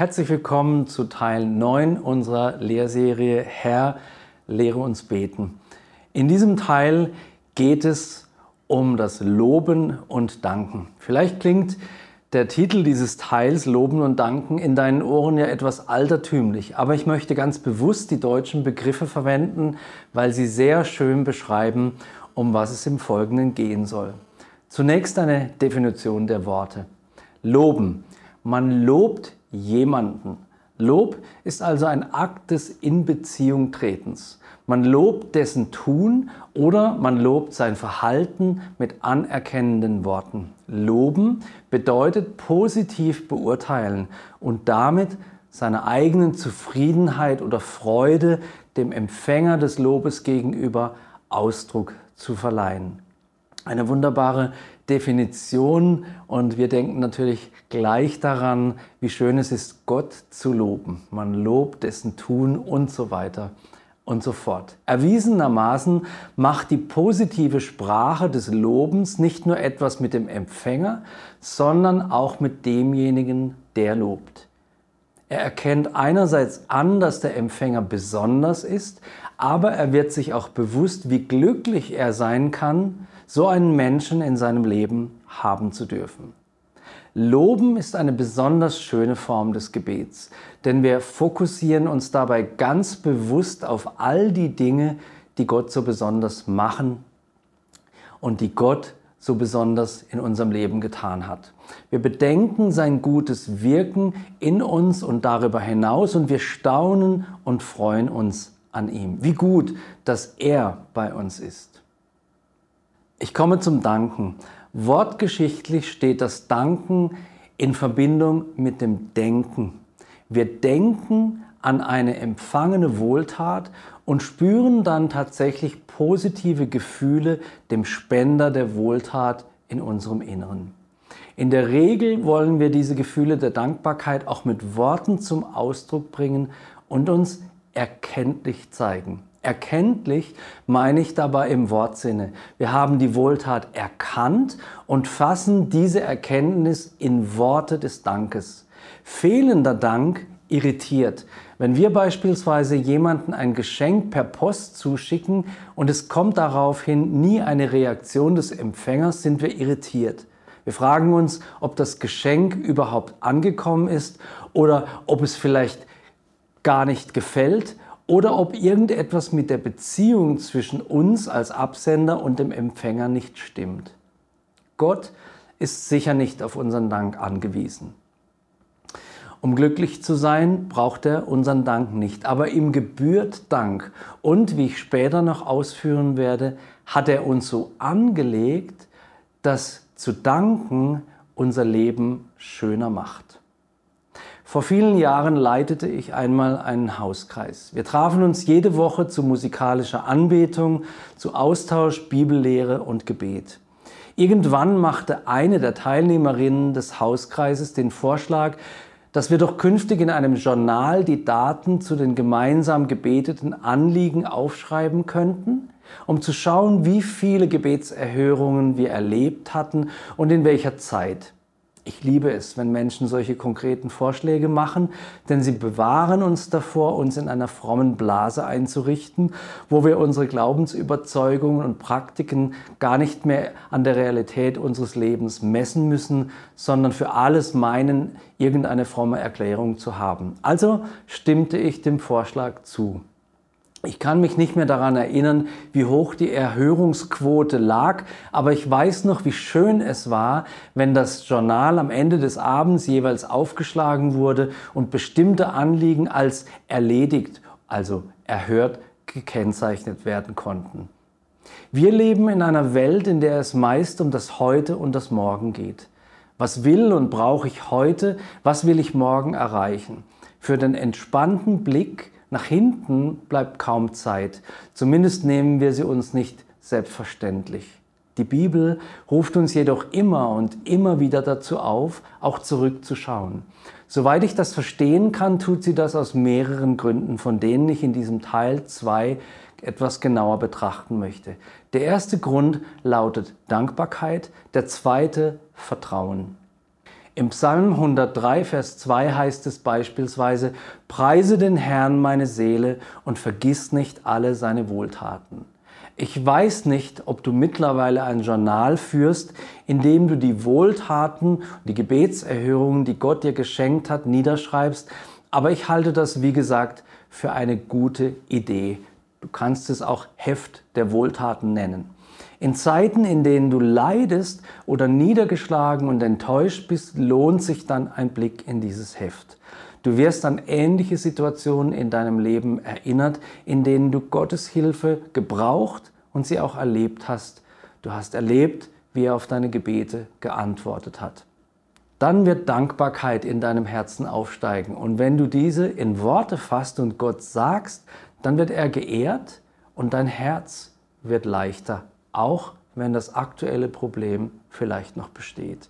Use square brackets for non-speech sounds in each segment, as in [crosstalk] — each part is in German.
Herzlich willkommen zu Teil 9 unserer Lehrserie Herr, lehre uns beten. In diesem Teil geht es um das Loben und Danken. Vielleicht klingt der Titel dieses Teils Loben und Danken in deinen Ohren ja etwas altertümlich, aber ich möchte ganz bewusst die deutschen Begriffe verwenden, weil sie sehr schön beschreiben, um was es im Folgenden gehen soll. Zunächst eine Definition der Worte. Loben. Man lobt jemanden. Lob ist also ein Akt des Inbeziehung-Tretens. Man lobt dessen Tun oder man lobt sein Verhalten mit anerkennenden Worten. Loben bedeutet positiv beurteilen und damit seiner eigenen Zufriedenheit oder Freude dem Empfänger des Lobes gegenüber Ausdruck zu verleihen. Eine wunderbare Definition und wir denken natürlich gleich daran, wie schön es ist, Gott zu loben. Man lobt dessen Tun und so weiter und so fort. Erwiesenermaßen macht die positive Sprache des Lobens nicht nur etwas mit dem Empfänger, sondern auch mit demjenigen, der lobt. Er erkennt einerseits an, dass der Empfänger besonders ist, aber er wird sich auch bewusst, wie glücklich er sein kann, so einen Menschen in seinem Leben haben zu dürfen. Loben ist eine besonders schöne Form des Gebets, denn wir fokussieren uns dabei ganz bewusst auf all die Dinge, die Gott so besonders machen und die Gott so besonders in unserem Leben getan hat. Wir bedenken sein gutes Wirken in uns und darüber hinaus und wir staunen und freuen uns an ihm. Wie gut, dass er bei uns ist. Ich komme zum Danken. Wortgeschichtlich steht das Danken in Verbindung mit dem Denken. Wir denken an eine empfangene Wohltat und spüren dann tatsächlich positive Gefühle dem Spender der Wohltat in unserem Inneren. In der Regel wollen wir diese Gefühle der Dankbarkeit auch mit Worten zum Ausdruck bringen und uns erkenntlich zeigen. Erkenntlich meine ich dabei im Wortsinne. Wir haben die Wohltat erkannt und fassen diese Erkenntnis in Worte des Dankes. Fehlender Dank irritiert. Wenn wir beispielsweise jemanden ein Geschenk per Post zuschicken und es kommt daraufhin nie eine Reaktion des Empfängers, sind wir irritiert. Wir fragen uns, ob das Geschenk überhaupt angekommen ist oder ob es vielleicht gar nicht gefällt oder ob irgendetwas mit der Beziehung zwischen uns als Absender und dem Empfänger nicht stimmt. Gott ist sicher nicht auf unseren Dank angewiesen. Um glücklich zu sein, braucht er unseren Dank nicht, aber ihm gebührt Dank. Und wie ich später noch ausführen werde, hat er uns so angelegt, dass zu danken unser Leben schöner macht. Vor vielen Jahren leitete ich einmal einen Hauskreis. Wir trafen uns jede Woche zu musikalischer Anbetung, zu Austausch, Bibellehre und Gebet. Irgendwann machte eine der Teilnehmerinnen des Hauskreises den Vorschlag, dass wir doch künftig in einem Journal die Daten zu den gemeinsam gebeteten Anliegen aufschreiben könnten, um zu schauen, wie viele Gebetserhörungen wir erlebt hatten und in welcher Zeit. Ich liebe es, wenn Menschen solche konkreten Vorschläge machen, denn sie bewahren uns davor, uns in einer frommen Blase einzurichten, wo wir unsere Glaubensüberzeugungen und Praktiken gar nicht mehr an der Realität unseres Lebens messen müssen, sondern für alles meinen, irgendeine fromme Erklärung zu haben. Also stimmte ich dem Vorschlag zu. Ich kann mich nicht mehr daran erinnern, wie hoch die Erhörungsquote lag, aber ich weiß noch, wie schön es war, wenn das Journal am Ende des Abends jeweils aufgeschlagen wurde und bestimmte Anliegen als erledigt, also erhört, gekennzeichnet werden konnten. Wir leben in einer Welt, in der es meist um das Heute und das Morgen geht. Was will und brauche ich heute? Was will ich morgen erreichen? Für den entspannten Blick nach hinten bleibt kaum Zeit. Zumindest nehmen wir sie uns nicht selbstverständlich. Die Bibel ruft uns jedoch immer und immer wieder dazu auf, auch zurückzuschauen. Soweit ich das verstehen kann, tut sie das aus mehreren Gründen, von denen ich in diesem Teil 2 etwas genauer betrachten möchte. Der erste Grund lautet Dankbarkeit, der zweite Vertrauen. Im Psalm 103, Vers 2 heißt es beispielsweise, Preise den Herrn meine Seele und vergiss nicht alle seine Wohltaten. Ich weiß nicht, ob du mittlerweile ein Journal führst, in dem du die Wohltaten, die Gebetserhörungen, die Gott dir geschenkt hat, niederschreibst, aber ich halte das, wie gesagt, für eine gute Idee. Du kannst es auch Heft der Wohltaten nennen. In Zeiten, in denen du leidest oder niedergeschlagen und enttäuscht bist, lohnt sich dann ein Blick in dieses Heft. Du wirst an ähnliche Situationen in deinem Leben erinnert, in denen du Gottes Hilfe gebraucht und sie auch erlebt hast. Du hast erlebt, wie er auf deine Gebete geantwortet hat. Dann wird Dankbarkeit in deinem Herzen aufsteigen. Und wenn du diese in Worte fasst und Gott sagst, dann wird er geehrt und dein Herz wird leichter, auch wenn das aktuelle Problem vielleicht noch besteht.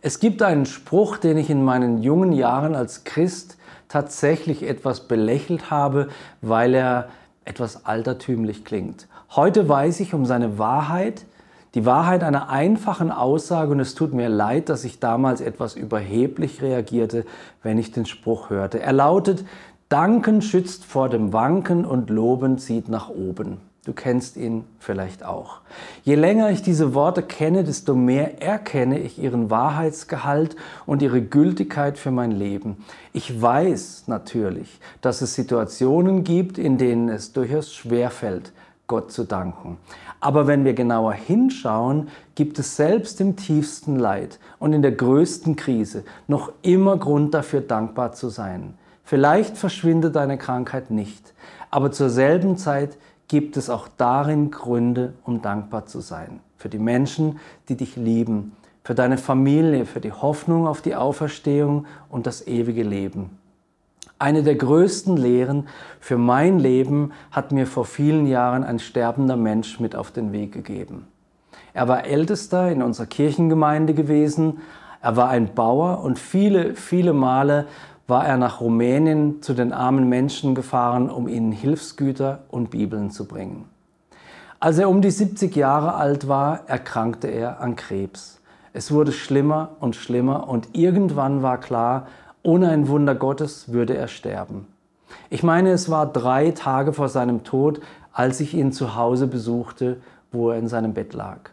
Es gibt einen Spruch, den ich in meinen jungen Jahren als Christ tatsächlich etwas belächelt habe, weil er etwas altertümlich klingt. Heute weiß ich um seine Wahrheit, die Wahrheit einer einfachen Aussage und es tut mir leid, dass ich damals etwas überheblich reagierte, wenn ich den Spruch hörte. Er lautet, Danken schützt vor dem Wanken und Loben zieht nach oben. Du kennst ihn vielleicht auch. Je länger ich diese Worte kenne, desto mehr erkenne ich ihren Wahrheitsgehalt und ihre Gültigkeit für mein Leben. Ich weiß natürlich, dass es Situationen gibt, in denen es durchaus schwerfällt, Gott zu danken. Aber wenn wir genauer hinschauen, gibt es selbst im tiefsten Leid und in der größten Krise noch immer Grund dafür, dankbar zu sein. Vielleicht verschwindet deine Krankheit nicht, aber zur selben Zeit gibt es auch darin Gründe, um dankbar zu sein. Für die Menschen, die dich lieben, für deine Familie, für die Hoffnung auf die Auferstehung und das ewige Leben. Eine der größten Lehren für mein Leben hat mir vor vielen Jahren ein sterbender Mensch mit auf den Weg gegeben. Er war Ältester in unserer Kirchengemeinde gewesen, er war ein Bauer und viele, viele Male war er nach Rumänien zu den armen Menschen gefahren, um ihnen Hilfsgüter und Bibeln zu bringen. Als er um die 70 Jahre alt war, erkrankte er an Krebs. Es wurde schlimmer und schlimmer und irgendwann war klar, ohne ein Wunder Gottes würde er sterben. Ich meine, es war drei Tage vor seinem Tod, als ich ihn zu Hause besuchte, wo er in seinem Bett lag.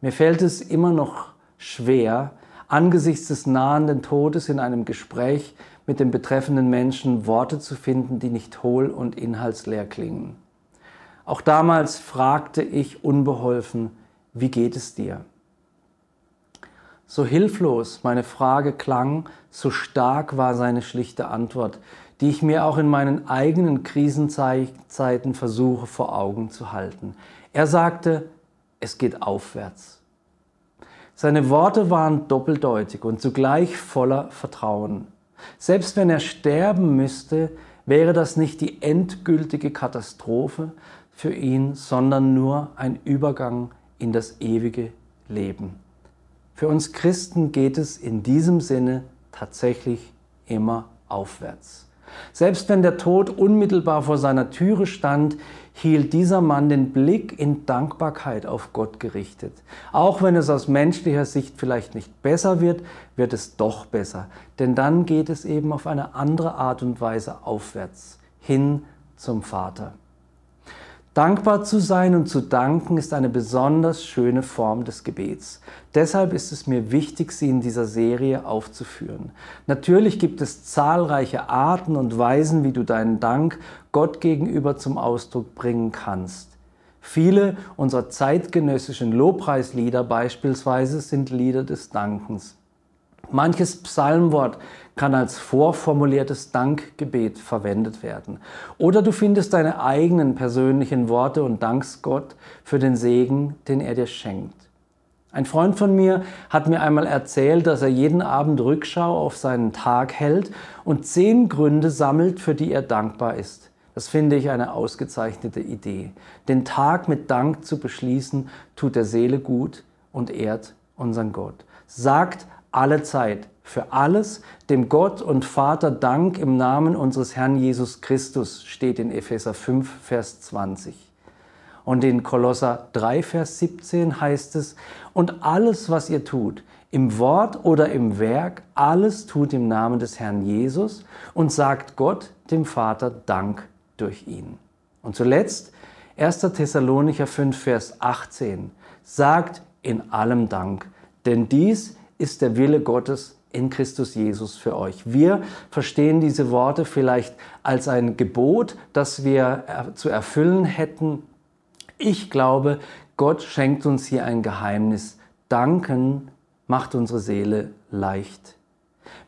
Mir fällt es immer noch schwer, angesichts des nahenden Todes in einem Gespräch mit dem betreffenden Menschen Worte zu finden, die nicht hohl und inhaltsleer klingen. Auch damals fragte ich unbeholfen, wie geht es dir? So hilflos meine Frage klang, so stark war seine schlichte Antwort, die ich mir auch in meinen eigenen Krisenzeiten versuche vor Augen zu halten. Er sagte, es geht aufwärts. Seine Worte waren doppeldeutig und zugleich voller Vertrauen. Selbst wenn er sterben müsste, wäre das nicht die endgültige Katastrophe für ihn, sondern nur ein Übergang in das ewige Leben. Für uns Christen geht es in diesem Sinne tatsächlich immer aufwärts. Selbst wenn der Tod unmittelbar vor seiner Türe stand, hielt dieser Mann den Blick in Dankbarkeit auf Gott gerichtet. Auch wenn es aus menschlicher Sicht vielleicht nicht besser wird, wird es doch besser. Denn dann geht es eben auf eine andere Art und Weise aufwärts, hin zum Vater. Dankbar zu sein und zu danken ist eine besonders schöne Form des Gebets. Deshalb ist es mir wichtig, sie in dieser Serie aufzuführen. Natürlich gibt es zahlreiche Arten und Weisen, wie du deinen Dank Gott gegenüber zum Ausdruck bringen kannst. Viele unserer zeitgenössischen Lobpreislieder beispielsweise sind Lieder des Dankens. Manches Psalmwort kann als vorformuliertes Dankgebet verwendet werden. Oder du findest deine eigenen persönlichen Worte und dankst Gott für den Segen, den er dir schenkt. Ein Freund von mir hat mir einmal erzählt, dass er jeden Abend Rückschau auf seinen Tag hält und zehn Gründe sammelt, für die er dankbar ist. Das finde ich eine ausgezeichnete Idee. Den Tag mit Dank zu beschließen, tut der Seele gut und ehrt unseren Gott. Sagt alle Zeit für alles, dem Gott und Vater Dank im Namen unseres Herrn Jesus Christus, steht in Epheser 5, Vers 20. Und in Kolosser 3, Vers 17 heißt es, und alles, was ihr tut, im Wort oder im Werk, alles tut im Namen des Herrn Jesus und sagt Gott, dem Vater, Dank durch ihn. Und zuletzt 1. Thessalonicher 5, Vers 18. Sagt in allem Dank, denn dies ist der Wille Gottes in Christus Jesus für euch. Wir verstehen diese Worte vielleicht als ein Gebot, das wir zu erfüllen hätten. Ich glaube, Gott schenkt uns hier ein Geheimnis. Danken macht unsere Seele leicht.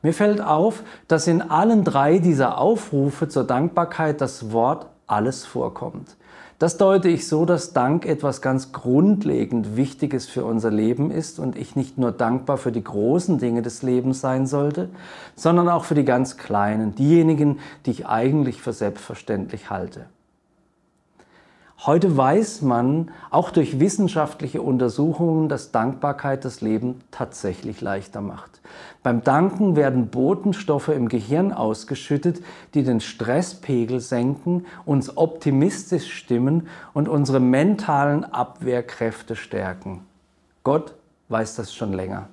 Mir fällt auf, dass in allen drei dieser Aufrufe zur Dankbarkeit das Wort alles vorkommt. Das deute ich so, dass Dank etwas ganz grundlegend Wichtiges für unser Leben ist und ich nicht nur dankbar für die großen Dinge des Lebens sein sollte, sondern auch für die ganz kleinen, diejenigen, die ich eigentlich für selbstverständlich halte. Heute weiß man auch durch wissenschaftliche Untersuchungen, dass Dankbarkeit das Leben tatsächlich leichter macht. Beim Danken werden Botenstoffe im Gehirn ausgeschüttet, die den Stresspegel senken, uns optimistisch stimmen und unsere mentalen Abwehrkräfte stärken. Gott weiß das schon länger.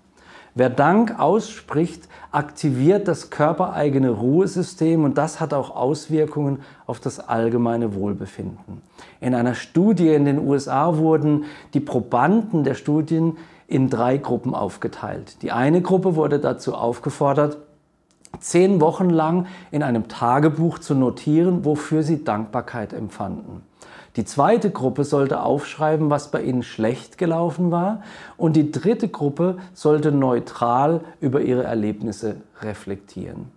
Wer Dank ausspricht, aktiviert das körpereigene Ruhesystem und das hat auch Auswirkungen auf das allgemeine Wohlbefinden. In einer Studie in den USA wurden die Probanden der Studien in drei Gruppen aufgeteilt. Die eine Gruppe wurde dazu aufgefordert, zehn Wochen lang in einem Tagebuch zu notieren, wofür sie Dankbarkeit empfanden. Die zweite Gruppe sollte aufschreiben, was bei ihnen schlecht gelaufen war. Und die dritte Gruppe sollte neutral über ihre Erlebnisse reflektieren.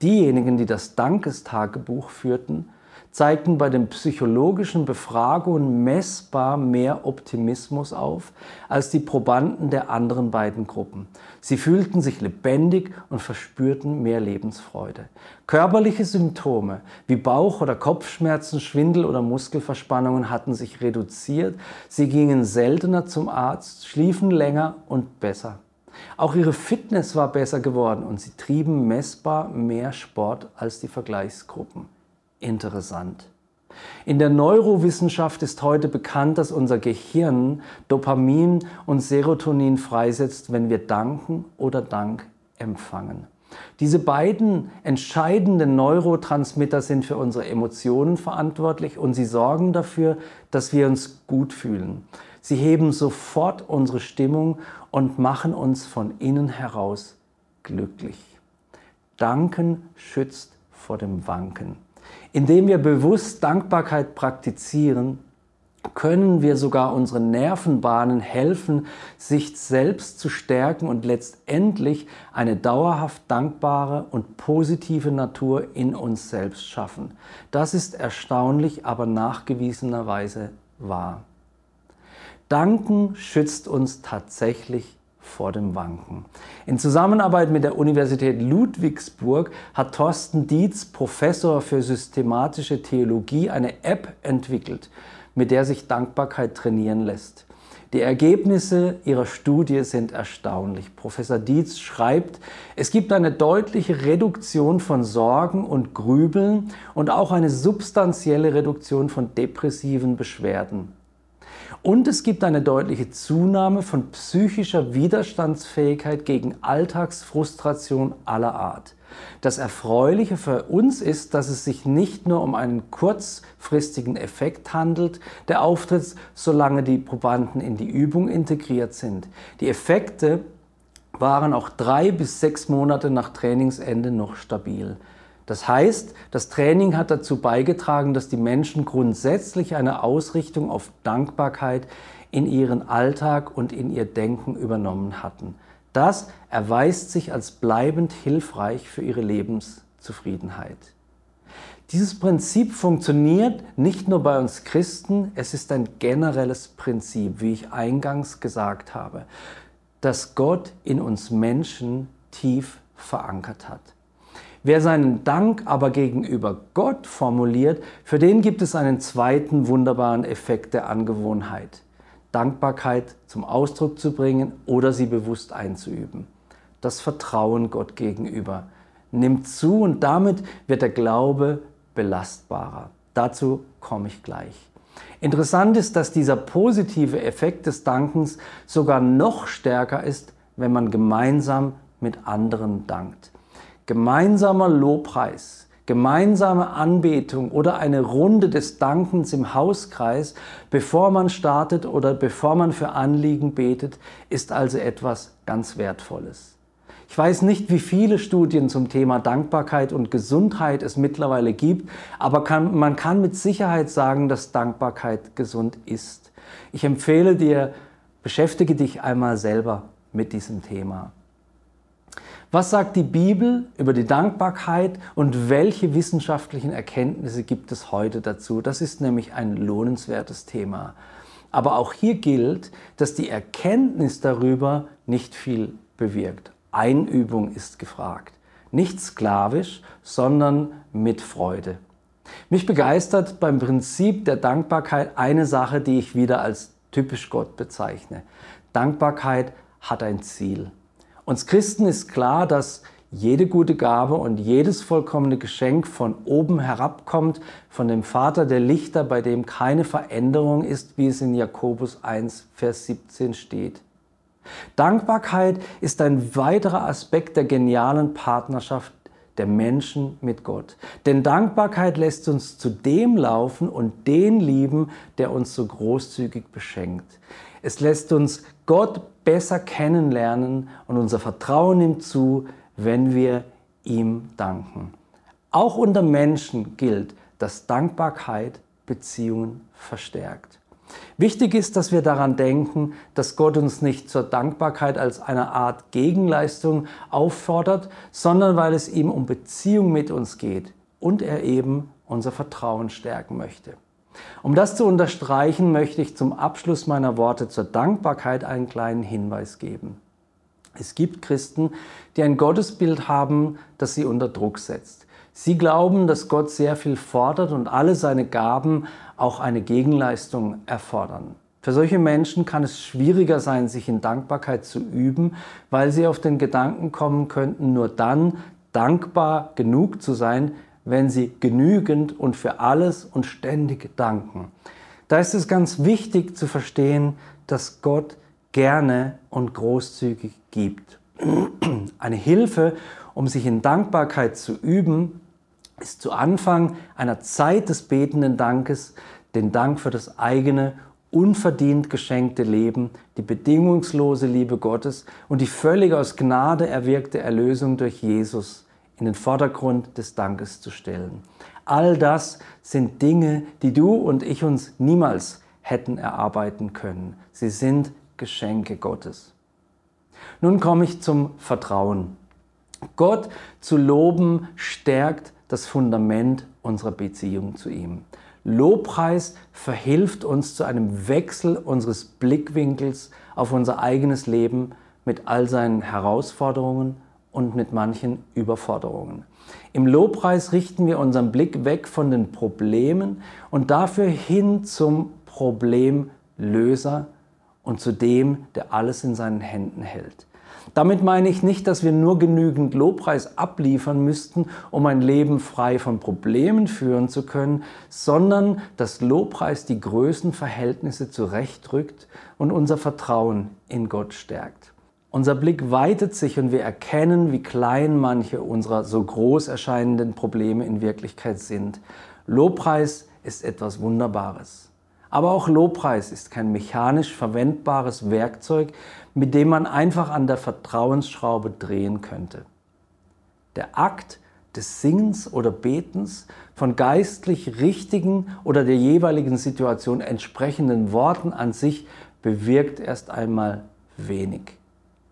Diejenigen, die das Dankestagebuch führten, zeigten bei den psychologischen Befragungen messbar mehr Optimismus auf als die Probanden der anderen beiden Gruppen. Sie fühlten sich lebendig und verspürten mehr Lebensfreude. Körperliche Symptome wie Bauch- oder Kopfschmerzen, Schwindel oder Muskelverspannungen hatten sich reduziert. Sie gingen seltener zum Arzt, schliefen länger und besser. Auch ihre Fitness war besser geworden und sie trieben messbar mehr Sport als die Vergleichsgruppen interessant. In der Neurowissenschaft ist heute bekannt, dass unser Gehirn Dopamin und Serotonin freisetzt, wenn wir danken oder Dank empfangen. Diese beiden entscheidenden Neurotransmitter sind für unsere Emotionen verantwortlich und sie sorgen dafür, dass wir uns gut fühlen. Sie heben sofort unsere Stimmung und machen uns von innen heraus glücklich. Danken schützt vor dem Wanken. Indem wir bewusst Dankbarkeit praktizieren, können wir sogar unseren Nervenbahnen helfen, sich selbst zu stärken und letztendlich eine dauerhaft dankbare und positive Natur in uns selbst schaffen. Das ist erstaunlich, aber nachgewiesenerweise wahr. Danken schützt uns tatsächlich vor dem Wanken. In Zusammenarbeit mit der Universität Ludwigsburg hat Thorsten Dietz, Professor für systematische Theologie, eine App entwickelt, mit der sich Dankbarkeit trainieren lässt. Die Ergebnisse ihrer Studie sind erstaunlich. Professor Dietz schreibt, es gibt eine deutliche Reduktion von Sorgen und Grübeln und auch eine substanzielle Reduktion von depressiven Beschwerden. Und es gibt eine deutliche Zunahme von psychischer Widerstandsfähigkeit gegen Alltagsfrustration aller Art. Das Erfreuliche für uns ist, dass es sich nicht nur um einen kurzfristigen Effekt handelt, der auftritt, solange die Probanden in die Übung integriert sind. Die Effekte waren auch drei bis sechs Monate nach Trainingsende noch stabil. Das heißt, das Training hat dazu beigetragen, dass die Menschen grundsätzlich eine Ausrichtung auf Dankbarkeit in ihren Alltag und in ihr Denken übernommen hatten. Das erweist sich als bleibend hilfreich für ihre Lebenszufriedenheit. Dieses Prinzip funktioniert nicht nur bei uns Christen, es ist ein generelles Prinzip, wie ich eingangs gesagt habe, das Gott in uns Menschen tief verankert hat. Wer seinen Dank aber gegenüber Gott formuliert, für den gibt es einen zweiten wunderbaren Effekt der Angewohnheit. Dankbarkeit zum Ausdruck zu bringen oder sie bewusst einzuüben. Das Vertrauen Gott gegenüber nimmt zu und damit wird der Glaube belastbarer. Dazu komme ich gleich. Interessant ist, dass dieser positive Effekt des Dankens sogar noch stärker ist, wenn man gemeinsam mit anderen dankt. Gemeinsamer Lobpreis, gemeinsame Anbetung oder eine Runde des Dankens im Hauskreis, bevor man startet oder bevor man für Anliegen betet, ist also etwas ganz Wertvolles. Ich weiß nicht, wie viele Studien zum Thema Dankbarkeit und Gesundheit es mittlerweile gibt, aber kann, man kann mit Sicherheit sagen, dass Dankbarkeit gesund ist. Ich empfehle dir, beschäftige dich einmal selber mit diesem Thema. Was sagt die Bibel über die Dankbarkeit und welche wissenschaftlichen Erkenntnisse gibt es heute dazu? Das ist nämlich ein lohnenswertes Thema. Aber auch hier gilt, dass die Erkenntnis darüber nicht viel bewirkt. Einübung ist gefragt. Nicht sklavisch, sondern mit Freude. Mich begeistert beim Prinzip der Dankbarkeit eine Sache, die ich wieder als typisch Gott bezeichne. Dankbarkeit hat ein Ziel. Uns Christen ist klar, dass jede gute Gabe und jedes vollkommene Geschenk von oben herabkommt, von dem Vater der Lichter, bei dem keine Veränderung ist, wie es in Jakobus 1, Vers 17 steht. Dankbarkeit ist ein weiterer Aspekt der genialen Partnerschaft der Menschen mit Gott. Denn Dankbarkeit lässt uns zu dem laufen und den lieben, der uns so großzügig beschenkt. Es lässt uns Gott besser kennenlernen und unser Vertrauen nimmt zu, wenn wir ihm danken. Auch unter Menschen gilt, dass Dankbarkeit Beziehungen verstärkt. Wichtig ist, dass wir daran denken, dass Gott uns nicht zur Dankbarkeit als eine Art Gegenleistung auffordert, sondern weil es ihm um Beziehung mit uns geht und er eben unser Vertrauen stärken möchte. Um das zu unterstreichen, möchte ich zum Abschluss meiner Worte zur Dankbarkeit einen kleinen Hinweis geben. Es gibt Christen, die ein Gottesbild haben, das sie unter Druck setzt. Sie glauben, dass Gott sehr viel fordert und alle seine Gaben auch eine Gegenleistung erfordern. Für solche Menschen kann es schwieriger sein, sich in Dankbarkeit zu üben, weil sie auf den Gedanken kommen könnten, nur dann dankbar genug zu sein, wenn sie genügend und für alles und ständig danken. Da ist es ganz wichtig zu verstehen, dass Gott gerne und großzügig gibt. [clears throat] Eine Hilfe, um sich in Dankbarkeit zu üben, ist zu Anfang einer Zeit des betenden Dankes den Dank für das eigene, unverdient geschenkte Leben, die bedingungslose Liebe Gottes und die völlig aus Gnade erwirkte Erlösung durch Jesus in den Vordergrund des Dankes zu stellen. All das sind Dinge, die du und ich uns niemals hätten erarbeiten können. Sie sind Geschenke Gottes. Nun komme ich zum Vertrauen. Gott zu loben stärkt das Fundament unserer Beziehung zu ihm. Lobpreis verhilft uns zu einem Wechsel unseres Blickwinkels auf unser eigenes Leben mit all seinen Herausforderungen und mit manchen Überforderungen. Im Lobpreis richten wir unseren Blick weg von den Problemen und dafür hin zum Problemlöser und zu dem, der alles in seinen Händen hält. Damit meine ich nicht, dass wir nur genügend Lobpreis abliefern müssten, um ein Leben frei von Problemen führen zu können, sondern dass Lobpreis die Größenverhältnisse zurechtrückt und unser Vertrauen in Gott stärkt. Unser Blick weitet sich und wir erkennen, wie klein manche unserer so groß erscheinenden Probleme in Wirklichkeit sind. Lobpreis ist etwas Wunderbares. Aber auch Lobpreis ist kein mechanisch verwendbares Werkzeug, mit dem man einfach an der Vertrauensschraube drehen könnte. Der Akt des Singens oder Betens von geistlich richtigen oder der jeweiligen Situation entsprechenden Worten an sich bewirkt erst einmal wenig.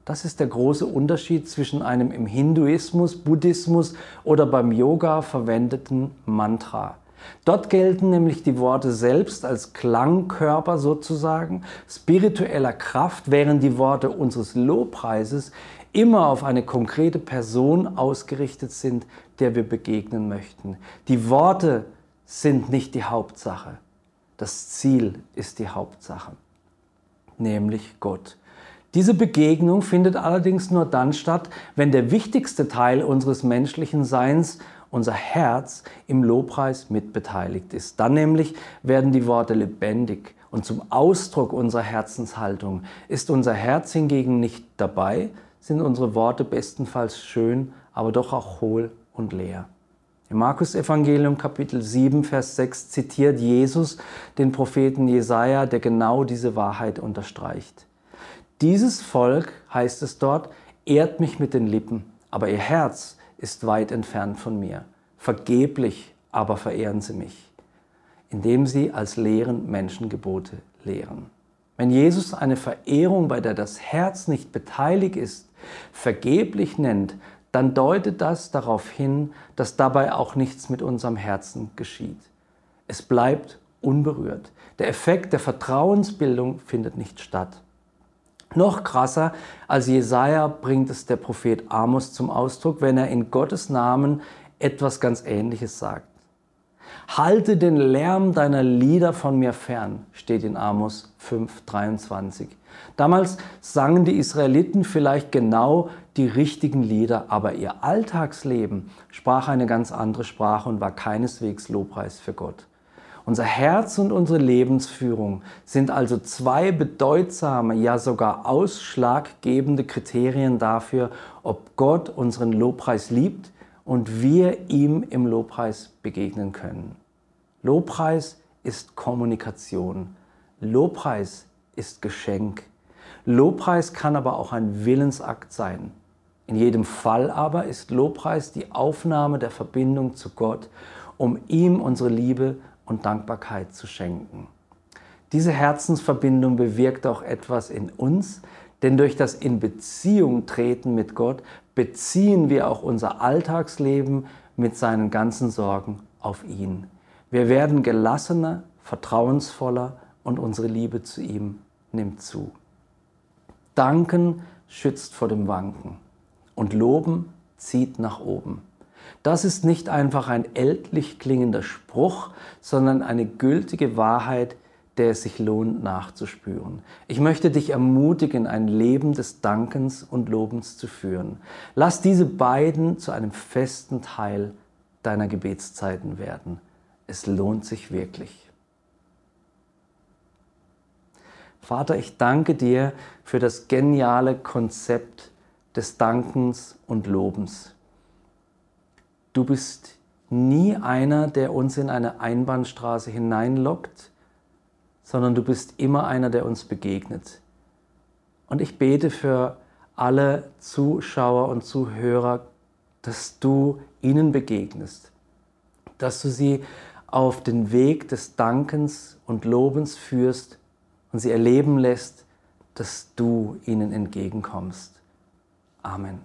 Das ist der große Unterschied zwischen einem im Hinduismus, Buddhismus oder beim Yoga verwendeten Mantra. Dort gelten nämlich die Worte selbst als Klangkörper sozusagen, spiritueller Kraft, während die Worte unseres Lobpreises immer auf eine konkrete Person ausgerichtet sind, der wir begegnen möchten. Die Worte sind nicht die Hauptsache. Das Ziel ist die Hauptsache, nämlich Gott. Diese Begegnung findet allerdings nur dann statt, wenn der wichtigste Teil unseres menschlichen Seins unser Herz im Lobpreis mitbeteiligt ist. Dann nämlich werden die Worte lebendig und zum Ausdruck unserer Herzenshaltung. Ist unser Herz hingegen nicht dabei, sind unsere Worte bestenfalls schön, aber doch auch hohl und leer. Im Markus Evangelium Kapitel 7 Vers 6 zitiert Jesus den Propheten Jesaja, der genau diese Wahrheit unterstreicht. Dieses Volk, heißt es dort, ehrt mich mit den Lippen, aber ihr Herz ist weit entfernt von mir. Vergeblich aber verehren sie mich indem sie als lehren Menschengebote lehren. Wenn Jesus eine Verehrung, bei der das Herz nicht beteiligt ist, vergeblich nennt, dann deutet das darauf hin, dass dabei auch nichts mit unserem Herzen geschieht. Es bleibt unberührt. Der Effekt der Vertrauensbildung findet nicht statt. Noch krasser als Jesaja bringt es der Prophet Amos zum Ausdruck, wenn er in Gottes Namen etwas ganz Ähnliches sagt. Halte den Lärm deiner Lieder von mir fern, steht in Amos 5,23. Damals sangen die Israeliten vielleicht genau die richtigen Lieder, aber ihr Alltagsleben sprach eine ganz andere Sprache und war keineswegs Lobpreis für Gott. Unser Herz und unsere Lebensführung sind also zwei bedeutsame, ja sogar ausschlaggebende Kriterien dafür, ob Gott unseren Lobpreis liebt und wir ihm im Lobpreis begegnen können. Lobpreis ist Kommunikation. Lobpreis ist Geschenk. Lobpreis kann aber auch ein Willensakt sein. In jedem Fall aber ist Lobpreis die Aufnahme der Verbindung zu Gott, um ihm unsere Liebe und Dankbarkeit zu schenken. Diese Herzensverbindung bewirkt auch etwas in uns, denn durch das in Beziehung treten mit Gott beziehen wir auch unser Alltagsleben mit seinen ganzen Sorgen auf ihn. Wir werden gelassener, vertrauensvoller und unsere Liebe zu ihm nimmt zu. Danken schützt vor dem Wanken und Loben zieht nach oben. Das ist nicht einfach ein ältlich klingender Spruch, sondern eine gültige Wahrheit, der es sich lohnt nachzuspüren. Ich möchte dich ermutigen, ein Leben des Dankens und Lobens zu führen. Lass diese beiden zu einem festen Teil deiner Gebetszeiten werden. Es lohnt sich wirklich. Vater, ich danke dir für das geniale Konzept des Dankens und Lobens. Du bist nie einer, der uns in eine Einbahnstraße hineinlockt, sondern du bist immer einer, der uns begegnet. Und ich bete für alle Zuschauer und Zuhörer, dass du ihnen begegnest, dass du sie auf den Weg des Dankens und Lobens führst und sie erleben lässt, dass du ihnen entgegenkommst. Amen.